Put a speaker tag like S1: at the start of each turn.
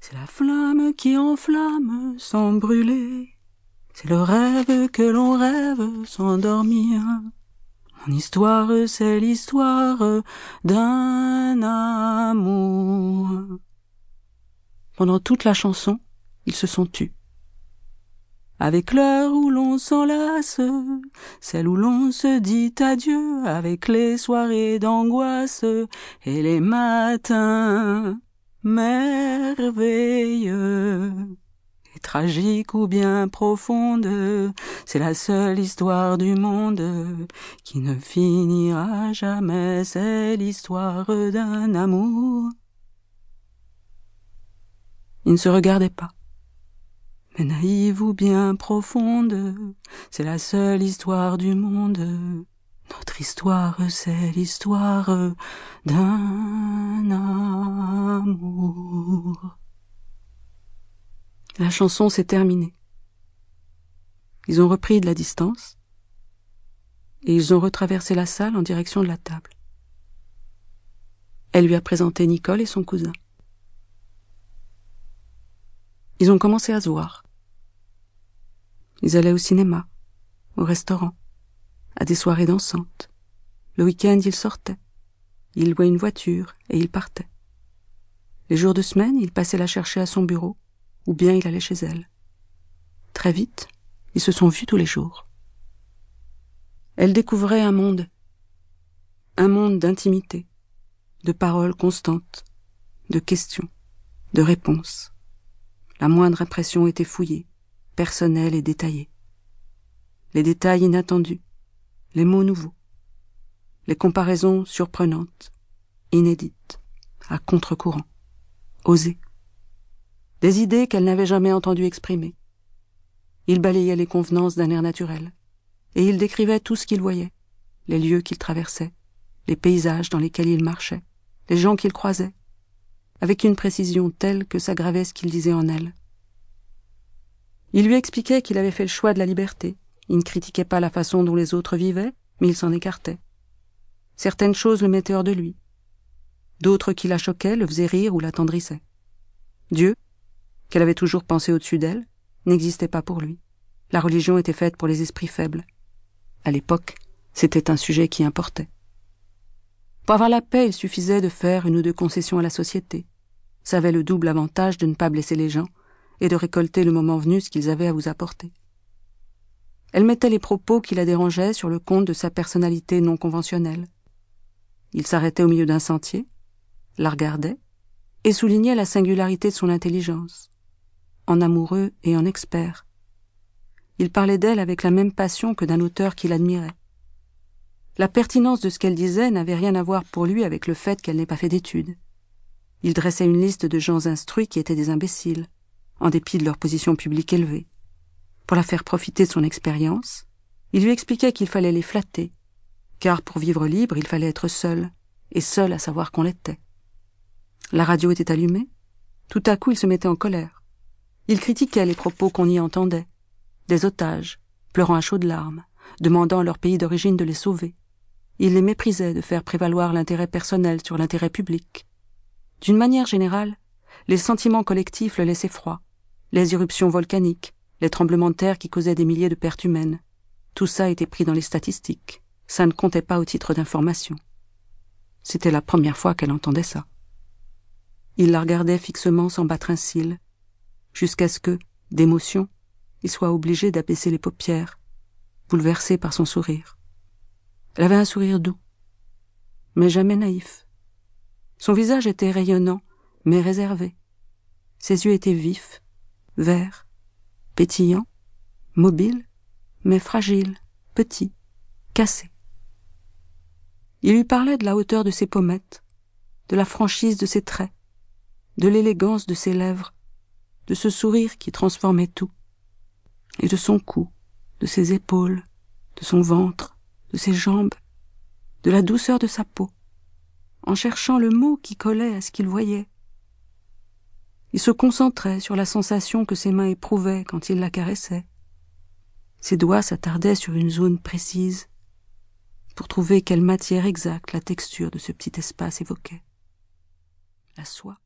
S1: C'est la flamme qui enflamme sans brûler. C'est le rêve que l'on rêve sans dormir. Mon histoire, c'est l'histoire d'un amour. Pendant toute la chanson, ils se sont tus. Avec l'heure où l'on s'enlace, celle où l'on se dit adieu, avec les soirées d'angoisse et les matins merveilleux. Et tragique ou bien profonde, c'est la seule histoire du monde qui ne finira jamais, c'est l'histoire d'un amour. Ils ne se regardaient pas mais naïve ou bien profonde, c'est la seule histoire du monde. Notre histoire, c'est l'histoire d'un amour. La chanson s'est terminée. Ils ont repris de la distance et ils ont retraversé la salle en direction de la table. Elle lui a présenté Nicole et son cousin. Ils ont commencé à se voir. Ils allaient au cinéma, au restaurant, à des soirées dansantes. Le week-end, ils sortaient. Ils louaient une voiture et ils partaient. Les jours de semaine, il passait la chercher à son bureau, ou bien il allait chez elle. Très vite, ils se sont vus tous les jours. Elle découvrait un monde, un monde d'intimité, de paroles constantes, de questions, de réponses. La moindre impression était fouillée, personnelle et détaillée. Les détails inattendus, les mots nouveaux, les comparaisons surprenantes, inédites, à contre-courant, osées. Des idées qu'elle n'avait jamais entendu exprimer. Il balayait les convenances d'un air naturel, et il décrivait tout ce qu'il voyait, les lieux qu'il traversait, les paysages dans lesquels il marchait, les gens qu'il croisait, avec une précision telle que s'aggravait ce qu'il disait en elle. Il lui expliquait qu'il avait fait le choix de la liberté. Il ne critiquait pas la façon dont les autres vivaient, mais il s'en écartait. Certaines choses le mettaient hors de lui. D'autres qui la choquaient le faisaient rire ou l'attendrissaient. Dieu, qu'elle avait toujours pensé au-dessus d'elle, n'existait pas pour lui. La religion était faite pour les esprits faibles. À l'époque, c'était un sujet qui importait. Pour avoir la paix, il suffisait de faire une ou deux concessions à la société, ça avait le double avantage de ne pas blesser les gens et de récolter le moment venu ce qu'ils avaient à vous apporter. Elle mettait les propos qui la dérangeaient sur le compte de sa personnalité non conventionnelle. Il s'arrêtait au milieu d'un sentier, la regardait, et soulignait la singularité de son intelligence, en amoureux et en expert. Il parlait d'elle avec la même passion que d'un auteur qu'il admirait. La pertinence de ce qu'elle disait n'avait rien à voir pour lui avec le fait qu'elle n'ait pas fait d'études. Il dressait une liste de gens instruits qui étaient des imbéciles, en dépit de leur position publique élevée. Pour la faire profiter de son expérience, il lui expliquait qu'il fallait les flatter, car pour vivre libre, il fallait être seul, et seul à savoir qu'on l'était. La radio était allumée. Tout à coup, il se mettait en colère. Il critiquait les propos qu'on y entendait. Des otages, pleurant à chaudes larmes, demandant à leur pays d'origine de les sauver. Il les méprisait de faire prévaloir l'intérêt personnel sur l'intérêt public. D'une manière générale, les sentiments collectifs le laissaient froid. Les éruptions volcaniques, les tremblements de terre qui causaient des milliers de pertes humaines. Tout ça était pris dans les statistiques. Ça ne comptait pas au titre d'information. C'était la première fois qu'elle entendait ça. Il la regardait fixement sans battre un cil, jusqu'à ce que, d'émotion, il soit obligé d'abaisser les paupières, bouleversé par son sourire. Elle avait un sourire doux, mais jamais naïf. Son visage était rayonnant, mais réservé. Ses yeux étaient vifs, verts, pétillants, mobiles, mais fragiles, petits, cassés. Il lui parlait de la hauteur de ses pommettes, de la franchise de ses traits, de l'élégance de ses lèvres, de ce sourire qui transformait tout, et de son cou, de ses épaules, de son ventre, de ses jambes, de la douceur de sa peau, en cherchant le mot qui collait à ce qu'il voyait. Il se concentrait sur la sensation que ses mains éprouvaient quand il la caressait. Ses doigts s'attardaient sur une zone précise pour trouver quelle matière exacte la texture de ce petit espace évoquait. La soie.